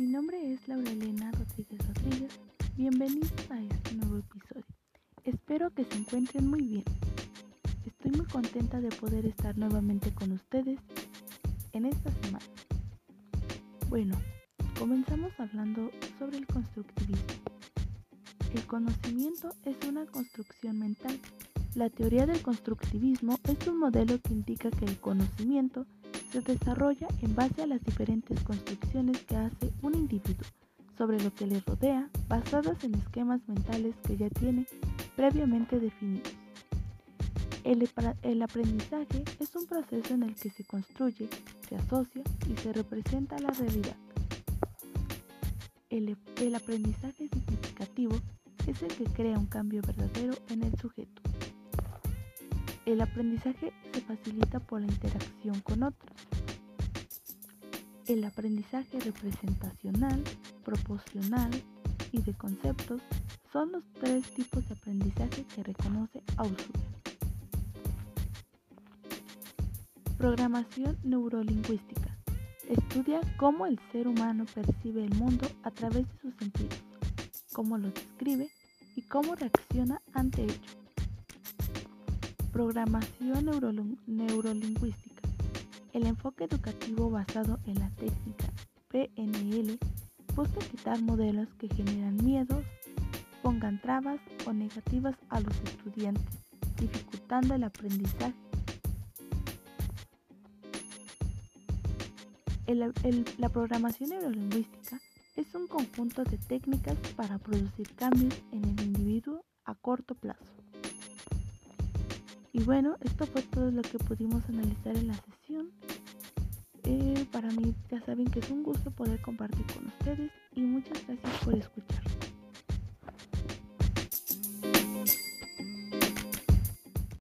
Laura Elena Rodríguez Rodríguez. Bienvenidos a este nuevo episodio. Espero que se encuentren muy bien. Estoy muy contenta de poder estar nuevamente con ustedes en esta semana. Bueno, comenzamos hablando sobre el constructivismo. El conocimiento es una construcción mental. La teoría del constructivismo es un modelo que indica que el conocimiento se desarrolla en base a las diferentes construcciones que hace un individuo sobre lo que le rodea basadas en esquemas mentales que ya tiene previamente definidos. El, aprendizaje es un proceso en el que se construye, se asocia y se representa la realidad. El aprendizaje significativo es el que crea un cambio verdadero en el sujeto. El aprendizaje se facilita por la interacción con otros. El aprendizaje representacional, proporcional y de conceptos son los tres tipos de aprendizaje que reconoce Ausubel. Programación neurolingüística. Estudia cómo el ser humano percibe el mundo a través de sus sentidos, cómo los describe y cómo reacciona ante ello. Programación neurolingüística. El enfoque educativo basado en la técnica PNL busca quitar modelos que generan miedos, pongan trabas o negativas a los estudiantes, dificultando el aprendizaje. la programación neurolingüística es un conjunto de técnicas para producir cambios en el individuo a corto plazo. Y bueno, esto fue todo lo que pudimos analizar en la sesión. Eh, para mí ya saben que es un gusto poder compartir con ustedes y muchas gracias por escuchar.